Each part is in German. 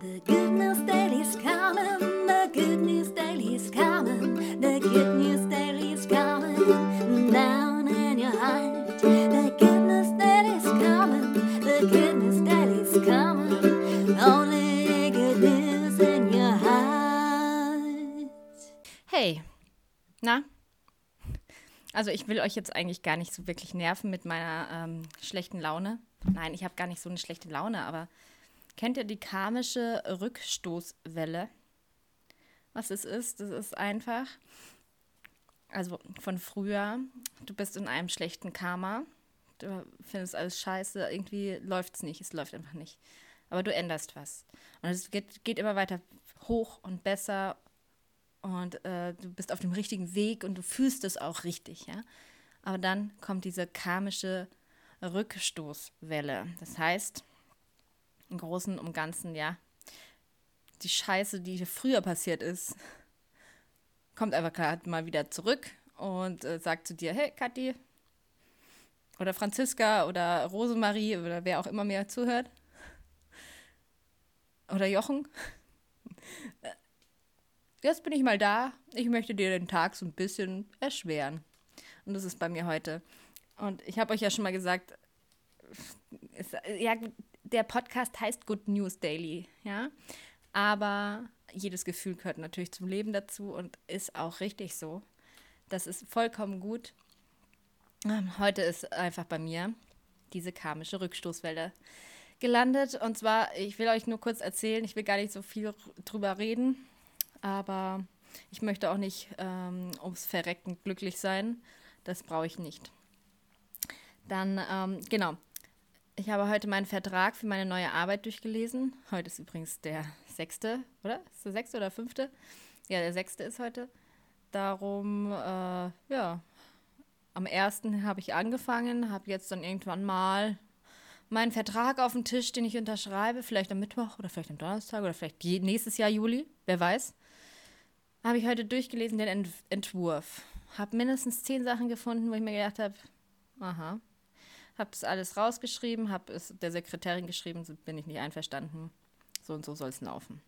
The good news daily's coming, the good news daily's coming, the good news daily's coming down in your heart. The good news daily's coming, the good news daily's coming, only good news in your heart. Hey, na? Also ich will euch jetzt eigentlich gar nicht so wirklich nerven mit meiner ähm, schlechten Laune. Nein, ich habe gar nicht so eine schlechte Laune, aber kennt ihr die karmische Rückstoßwelle? Was es ist? Das ist einfach, also von früher, du bist in einem schlechten Karma, du findest alles scheiße, irgendwie läuft es nicht, es läuft einfach nicht. Aber du änderst was. Und es geht, geht immer weiter hoch und besser und äh, du bist auf dem richtigen Weg und du fühlst es auch richtig, ja. Aber dann kommt diese karmische Rückstoßwelle. Das heißt, im Großen und Ganzen, ja, die Scheiße, die früher passiert ist, kommt einfach gerade mal wieder zurück und äh, sagt zu dir, hey Kathi oder Franziska oder Rosemarie oder wer auch immer mir zuhört oder Jochen, äh, jetzt bin ich mal da, ich möchte dir den Tag so ein bisschen erschweren. Und das ist bei mir heute. Und ich habe euch ja schon mal gesagt, es, ja, der Podcast heißt Good News Daily, ja. Aber jedes Gefühl gehört natürlich zum Leben dazu und ist auch richtig so. Das ist vollkommen gut. Ähm, heute ist einfach bei mir diese karmische Rückstoßwelle gelandet. Und zwar, ich will euch nur kurz erzählen, ich will gar nicht so viel drüber reden, aber ich möchte auch nicht ähm, ums Verrecken glücklich sein. Das brauche ich nicht. Dann, ähm, genau. Ich habe heute meinen Vertrag für meine neue Arbeit durchgelesen. Heute ist übrigens der sechste, oder? Ist der sechste oder fünfte? Ja, der sechste ist heute. Darum, äh, ja, am ersten habe ich angefangen, habe jetzt dann irgendwann mal meinen Vertrag auf dem Tisch, den ich unterschreibe, vielleicht am Mittwoch oder vielleicht am Donnerstag oder vielleicht nächstes Jahr Juli, wer weiß. Habe ich heute durchgelesen, den Ent Entwurf. Habe mindestens zehn Sachen gefunden, wo ich mir gedacht habe, aha, habe das alles rausgeschrieben, habe es der Sekretärin geschrieben, bin ich nicht einverstanden. So und so soll es laufen.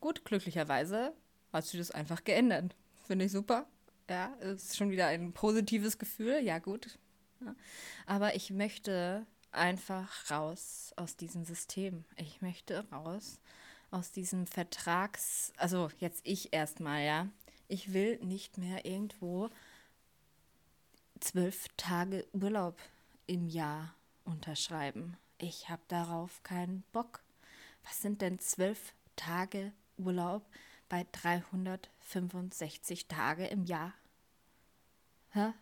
Gut, glücklicherweise hat sie das einfach geändert. Finde ich super. Ja, ist schon wieder ein positives Gefühl. Ja, gut. Ja. Aber ich möchte einfach raus aus diesem System. Ich möchte raus aus diesem Vertrags, also jetzt ich erstmal, ja. Ich will nicht mehr irgendwo zwölf Tage Urlaub im Jahr unterschreiben. Ich habe darauf keinen Bock. Was sind denn zwölf Tage Urlaub bei 365 Tage im Jahr? Hä?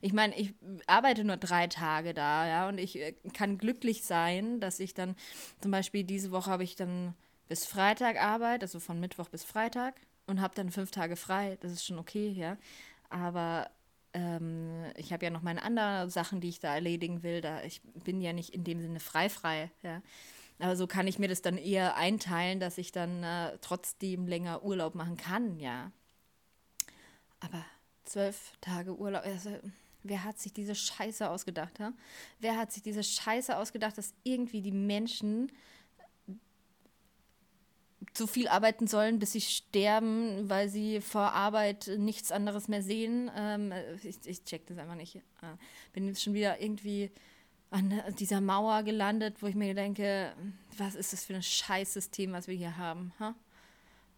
Ich meine, ich arbeite nur drei Tage da, ja, und ich äh, kann glücklich sein, dass ich dann, zum Beispiel diese Woche habe ich dann bis Freitag Arbeit, also von Mittwoch bis Freitag, und habe dann fünf Tage frei. Das ist schon okay, ja. Aber ähm, ich habe ja noch meine anderen Sachen, die ich da erledigen will. Da ich bin ja nicht in dem Sinne frei frei, ja. Aber so kann ich mir das dann eher einteilen, dass ich dann äh, trotzdem länger Urlaub machen kann, ja. Aber zwölf Tage Urlaub, also, wer hat sich diese Scheiße ausgedacht, ja? Wer hat sich diese Scheiße ausgedacht, dass irgendwie die Menschen so viel arbeiten sollen, bis sie sterben, weil sie vor Arbeit nichts anderes mehr sehen. Ähm, ich, ich check das einfach nicht. Äh, bin jetzt schon wieder irgendwie an dieser Mauer gelandet, wo ich mir denke, was ist das für ein Scheißsystem, was wir hier haben? Ha?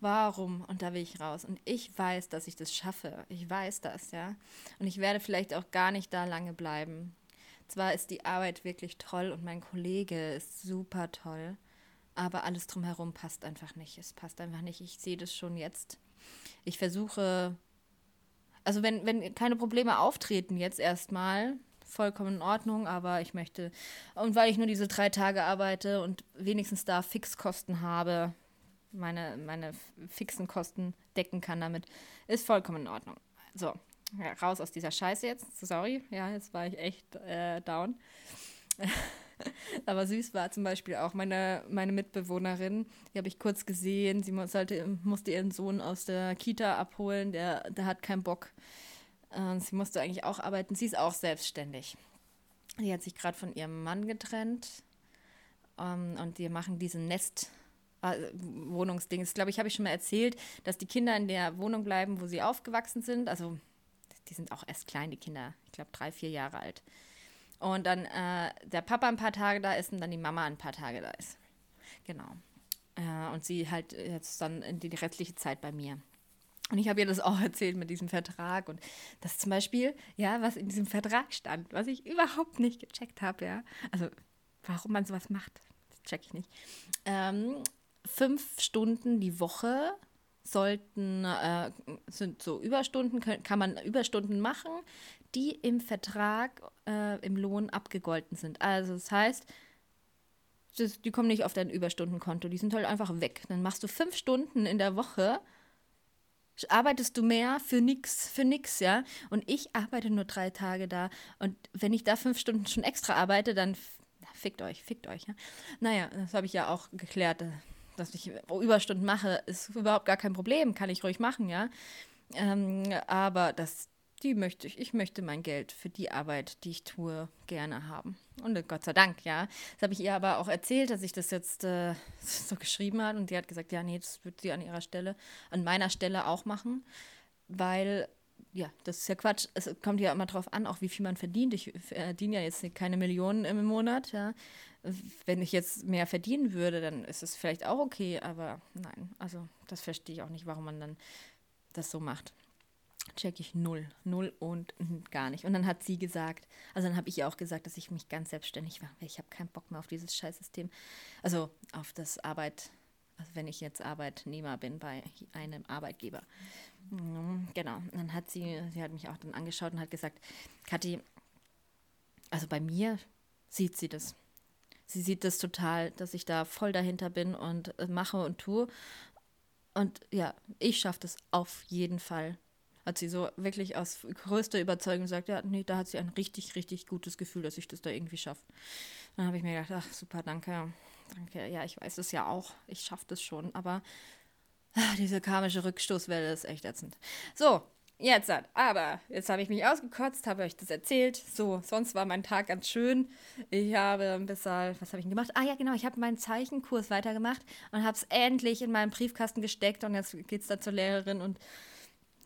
Warum? Und da will ich raus. Und ich weiß, dass ich das schaffe. Ich weiß das, ja. Und ich werde vielleicht auch gar nicht da lange bleiben. Zwar ist die Arbeit wirklich toll und mein Kollege ist super toll aber alles drumherum passt einfach nicht. Es passt einfach nicht. Ich sehe das schon jetzt. Ich versuche, also wenn, wenn keine Probleme auftreten jetzt erstmal, vollkommen in Ordnung, aber ich möchte, und weil ich nur diese drei Tage arbeite und wenigstens da Fixkosten habe, meine, meine fixen Kosten decken kann damit, ist vollkommen in Ordnung. So, raus aus dieser Scheiße jetzt. Sorry, ja, jetzt war ich echt äh, down. Aber süß war zum Beispiel auch meine, meine Mitbewohnerin, die habe ich kurz gesehen. Sie sollte, musste ihren Sohn aus der Kita abholen, der, der hat keinen Bock. Äh, sie musste eigentlich auch arbeiten. Sie ist auch selbstständig. Sie hat sich gerade von ihrem Mann getrennt ähm, und die machen diesen Nest. äh, Wohnungsdings. Ich glaube, ich habe ich schon mal erzählt, dass die Kinder in der Wohnung bleiben, wo sie aufgewachsen sind. Also, die sind auch erst klein, die Kinder. Ich glaube, drei, vier Jahre alt. Und dann äh, der Papa ein paar Tage da ist und dann die Mama ein paar Tage da ist. Genau. Äh, und sie halt jetzt dann die, restliche Zeit bei mir. Und ich habe ihr das auch erzählt mit diesem Vertrag und das zum Beispiel, ja, was in diesem Vertrag stand, was ich überhaupt nicht gecheckt habe, ja. Also, warum man sowas macht, check ich nicht. Ähm, fünf Stunden die Woche sollten, äh, sind so Überstunden, können, kann man Überstunden machen, die im Vertrag, äh, im Lohn abgegolten sind. Also, das heißt, das, die kommen nicht auf dein Überstundenkonto, die sind halt einfach weg. Dann machst du fünf Stunden in der Woche arbeitest du mehr für nix, für nix, ja. Und ich arbeite nur drei Tage da. Und wenn ich da fünf Stunden schon extra arbeite, dann fickt euch, fickt euch, ja. Naja, das habe ich ja auch geklärt, dass ich Überstunden mache, ist überhaupt gar kein Problem, kann ich ruhig machen, ja. Ähm, aber das, die möchte ich, ich möchte mein Geld für die Arbeit, die ich tue, gerne haben. Und äh, Gott sei Dank, ja. Das habe ich ihr aber auch erzählt, dass ich das jetzt äh, so geschrieben habe. Und die hat gesagt, ja, nee, das wird sie an ihrer Stelle, an meiner Stelle auch machen. Weil, ja, das ist ja Quatsch. Es kommt ja immer drauf an, auch wie viel man verdient. Ich verdiene ja jetzt keine Millionen im Monat, ja. Wenn ich jetzt mehr verdienen würde, dann ist es vielleicht auch okay, aber nein, also das verstehe ich auch nicht, warum man dann das so macht check ich null. Null und gar nicht. Und dann hat sie gesagt, also dann habe ich ihr auch gesagt, dass ich mich ganz selbstständig mache. Ich habe keinen Bock mehr auf dieses Scheißsystem. Also auf das Arbeit, also wenn ich jetzt Arbeitnehmer bin bei einem Arbeitgeber. Mhm, genau. Dann hat sie, sie hat mich auch dann angeschaut und hat gesagt, Kathi, also bei mir sieht sie das. Sie sieht das total, dass ich da voll dahinter bin und äh, mache und tue. Und ja, ich schaffe das auf jeden Fall hat sie so wirklich aus größter Überzeugung gesagt, ja, nee, da hat sie ein richtig, richtig gutes Gefühl, dass ich das da irgendwie schaffe. Dann habe ich mir gedacht, ach super, danke, danke. Ja, ich weiß es ja auch, ich schaffe das schon, aber ach, diese karmische Rückstoßwelle ist echt ätzend. So, jetzt aber jetzt habe ich mich ausgekotzt, habe euch das erzählt. So, sonst war mein Tag ganz schön. Ich habe ein bisschen, was habe ich denn gemacht? Ah ja, genau, ich habe meinen Zeichenkurs weitergemacht und habe es endlich in meinen Briefkasten gesteckt und jetzt geht es da zur Lehrerin und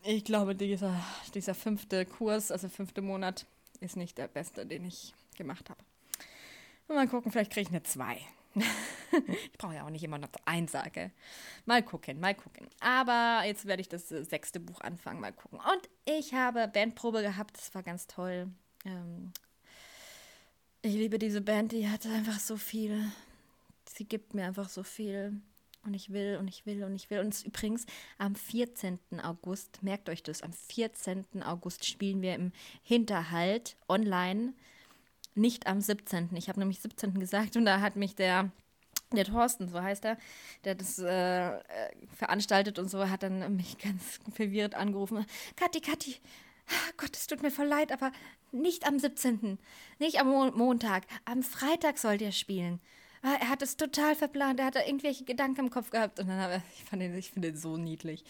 ich glaube, dieser, dieser fünfte Kurs, also fünfte Monat, ist nicht der beste, den ich gemacht habe. Mal gucken, vielleicht kriege ich eine 2. ich brauche ja auch nicht immer noch eine Sage. Mal gucken, mal gucken. Aber jetzt werde ich das äh, sechste Buch anfangen, mal gucken. Und ich habe Bandprobe gehabt, das war ganz toll. Ähm ich liebe diese Band, die hat einfach so viel. Sie gibt mir einfach so viel. Und ich will und ich will und ich will. Und übrigens am 14. August, merkt euch das, am 14. August spielen wir im Hinterhalt online, nicht am 17. Ich habe nämlich 17. gesagt und da hat mich der, der Thorsten, so heißt er, der das äh, veranstaltet und so, hat dann mich ganz verwirrt angerufen. Kathi, Kathi, Gott, es tut mir voll leid, aber nicht am 17., nicht am Mo Montag, am Freitag sollt ihr spielen. Ah, er hat es total verplant, er hat da irgendwelche Gedanken im Kopf gehabt. Und dann habe ich, fand ihn, ich finde ihn so niedlich.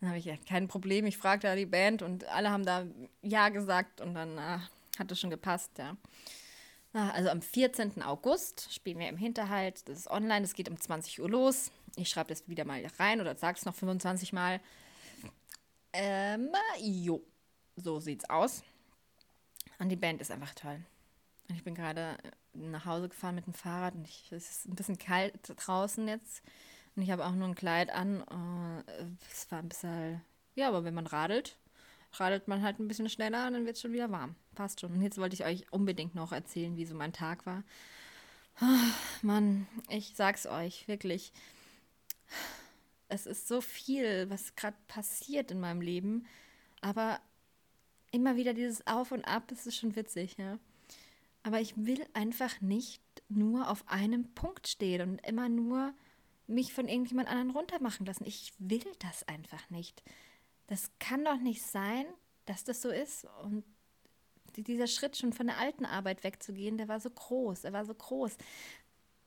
Dann habe ich ja kein Problem. Ich fragte da die Band und alle haben da Ja gesagt und dann ah, hat es schon gepasst, ja. Ah, also am 14. August spielen wir im Hinterhalt. Das ist online, es geht um 20 Uhr los. Ich schreibe das wieder mal rein oder sage es noch 25 Mal. Ähm, jo, so sieht's aus. Und die Band ist einfach toll. Und ich bin gerade nach Hause gefahren mit dem Fahrrad und ich, es ist ein bisschen kalt draußen jetzt. Und ich habe auch nur ein Kleid an. Äh, es war ein bisschen, ja, aber wenn man radelt, radelt man halt ein bisschen schneller und dann wird es schon wieder warm. Passt schon. Und jetzt wollte ich euch unbedingt noch erzählen, wie so mein Tag war. Oh, Mann, ich sag's euch, wirklich. Es ist so viel, was gerade passiert in meinem Leben. Aber immer wieder dieses Auf und Ab, das ist schon witzig, ja. Aber ich will einfach nicht nur auf einem Punkt stehen und immer nur mich von irgendjemand anderen runtermachen lassen. Ich will das einfach nicht. Das kann doch nicht sein, dass das so ist. Und dieser Schritt schon von der alten Arbeit wegzugehen, der war so groß, er war so groß.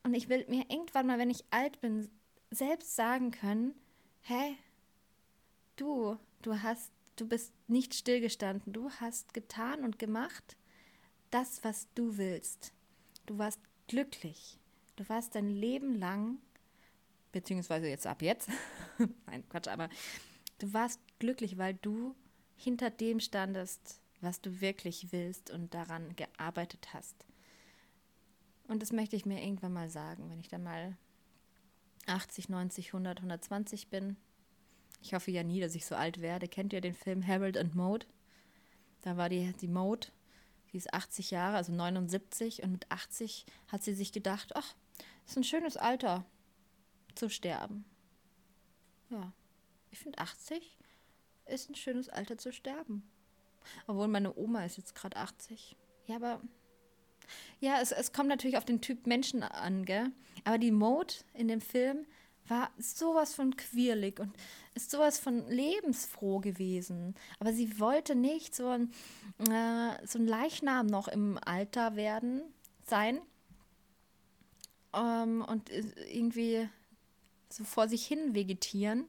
Und ich will mir irgendwann mal, wenn ich alt bin, selbst sagen können, hä, du, du hast, du bist nicht stillgestanden, du hast getan und gemacht, das, was du willst. Du warst glücklich. Du warst dein Leben lang, beziehungsweise jetzt ab jetzt, nein, Quatsch, aber du warst glücklich, weil du hinter dem standest, was du wirklich willst und daran gearbeitet hast. Und das möchte ich mir irgendwann mal sagen, wenn ich dann mal 80, 90, 100, 120 bin. Ich hoffe ja nie, dass ich so alt werde. Kennt ihr den Film Harold and Mode? Da war die, die Mode, die ist 80 Jahre, also 79. Und mit 80 hat sie sich gedacht, ach, ist ein schönes Alter zu sterben. Ja, ich finde 80 ist ein schönes Alter zu sterben. Obwohl meine Oma ist jetzt gerade 80. Ja, aber ja, es, es kommt natürlich auf den Typ Menschen an, gell? Aber die Mode in dem Film war sowas von quirlig und ist sowas von lebensfroh gewesen. Aber sie wollte nicht so ein, äh, so ein Leichnam noch im Alter werden, sein. Ähm, und irgendwie so vor sich hin vegetieren.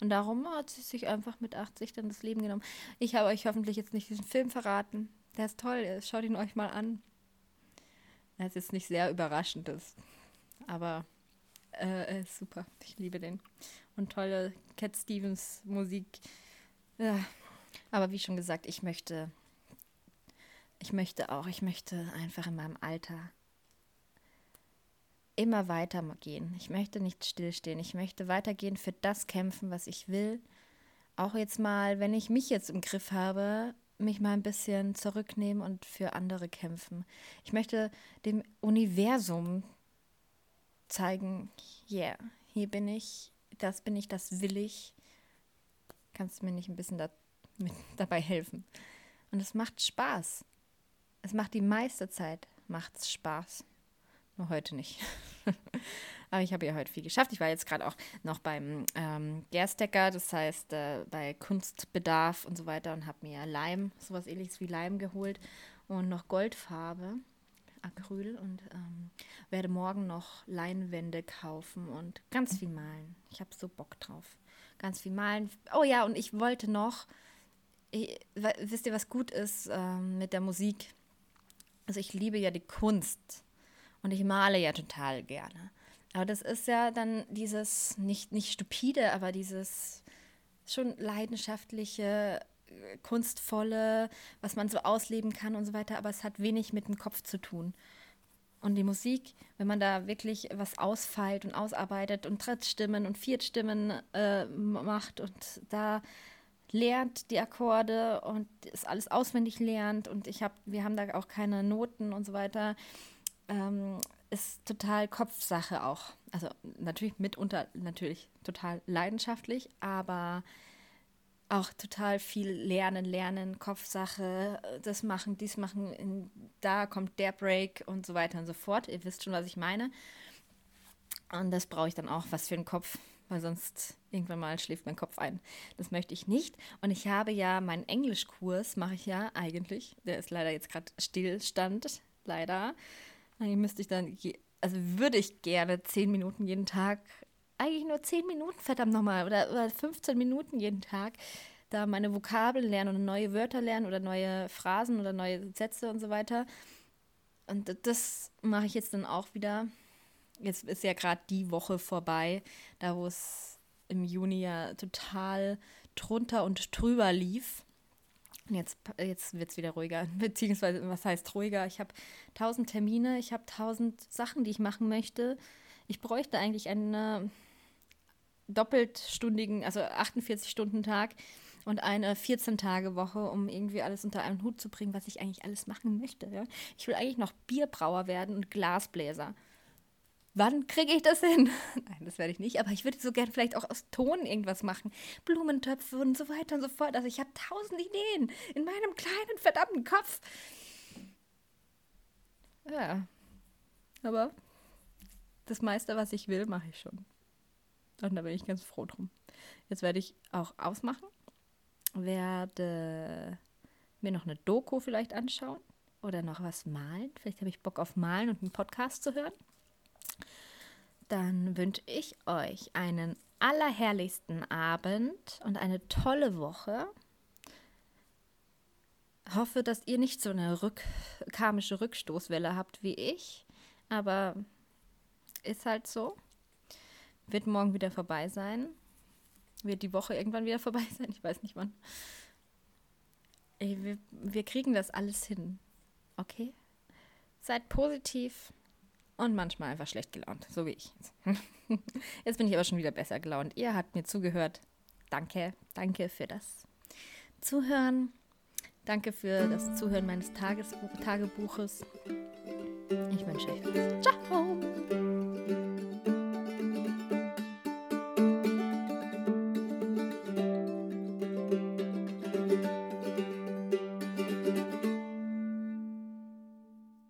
Und darum hat sie sich einfach mit 80 dann das Leben genommen. Ich habe euch hoffentlich jetzt nicht diesen Film verraten. Der ist toll. Schaut ihn euch mal an. Er ist nicht sehr überraschend ist. Aber äh, ist super. Ich liebe den. Und tolle Cat Stevens Musik. Ja. Aber wie schon gesagt, ich möchte, ich möchte auch, ich möchte einfach in meinem Alter immer weitergehen. Ich möchte nicht stillstehen. Ich möchte weitergehen, für das kämpfen, was ich will. Auch jetzt mal, wenn ich mich jetzt im Griff habe, mich mal ein bisschen zurücknehmen und für andere kämpfen. Ich möchte dem Universum zeigen, yeah, hier bin ich, das bin ich, das will ich. Kannst du mir nicht ein bisschen da, mit, dabei helfen? Und es macht Spaß. Es macht die meiste Zeit macht's Spaß. Nur heute nicht. Aber ich habe ja heute viel geschafft. Ich war jetzt gerade auch noch beim ähm, Gerstecker, das heißt äh, bei Kunstbedarf und so weiter und habe mir Leim, sowas ähnliches wie Leim geholt und noch Goldfarbe, Acryl und ähm, werde morgen noch Leinwände kaufen und ganz viel malen. Ich habe so Bock drauf. Ganz viel malen. Oh ja, und ich wollte noch, ich, wisst ihr, was gut ist ähm, mit der Musik? Also ich liebe ja die Kunst und ich male ja total gerne. Aber das ist ja dann dieses, nicht, nicht stupide, aber dieses schon leidenschaftliche, kunstvolle, was man so ausleben kann und so weiter. Aber es hat wenig mit dem Kopf zu tun. Und die Musik, wenn man da wirklich was ausfeilt und ausarbeitet und Drittstimmen und Viertstimmen äh, macht und da lernt die Akkorde und es alles auswendig lernt und ich habe, wir haben da auch keine Noten und so weiter ähm, ist total Kopfsache auch. Also natürlich mitunter natürlich total leidenschaftlich, aber auch total viel lernen, lernen, Kopfsache, das machen, dies machen, in, da kommt der Break und so weiter und so fort. Ihr wisst schon, was ich meine. Und das brauche ich dann auch, was für einen Kopf, weil sonst irgendwann mal schläft mein Kopf ein. Das möchte ich nicht. Und ich habe ja meinen Englischkurs, mache ich ja eigentlich. Der ist leider jetzt gerade Stillstand, leider. Eigentlich müsste ich dann, also würde ich gerne zehn Minuten jeden Tag, eigentlich nur zehn Minuten, verdammt nochmal, oder, oder 15 Minuten jeden Tag, da meine Vokabeln lernen oder neue Wörter lernen oder neue Phrasen oder neue Sätze und so weiter. Und das mache ich jetzt dann auch wieder. Jetzt ist ja gerade die Woche vorbei, da wo es im Juni ja total drunter und drüber lief. Jetzt, jetzt wird es wieder ruhiger, beziehungsweise was heißt ruhiger? Ich habe tausend Termine, ich habe tausend Sachen, die ich machen möchte. Ich bräuchte eigentlich einen doppeltstündigen, also 48-Stunden-Tag und eine 14-Tage-Woche, um irgendwie alles unter einen Hut zu bringen, was ich eigentlich alles machen möchte. Ja? Ich will eigentlich noch Bierbrauer werden und Glasbläser wann kriege ich das hin? Nein, das werde ich nicht, aber ich würde so gerne vielleicht auch aus Ton irgendwas machen. Blumentöpfe und so weiter und so fort. Also ich habe tausend Ideen in meinem kleinen verdammten Kopf. Ja, aber das meiste, was ich will, mache ich schon. Und da bin ich ganz froh drum. Jetzt werde ich auch ausmachen, werde mir noch eine Doku vielleicht anschauen oder noch was malen. Vielleicht habe ich Bock auf Malen und einen Podcast zu hören. Dann wünsche ich euch einen allerherrlichsten Abend und eine tolle Woche. Hoffe, dass ihr nicht so eine rück karmische Rückstoßwelle habt wie ich, aber Ist halt so. Wird morgen wieder vorbei sein. Wird die Woche irgendwann wieder vorbei sein. Ich weiß nicht wann. Ey, wir, wir kriegen das alles hin. Okay? Seid positiv und manchmal einfach schlecht gelaunt, so wie ich. Jetzt bin ich aber schon wieder besser gelaunt. Ihr habt mir zugehört. Danke, danke für das Zuhören. Danke für das Zuhören meines Tagesbuch Tagebuches. Ich wünsche euch was. Ciao!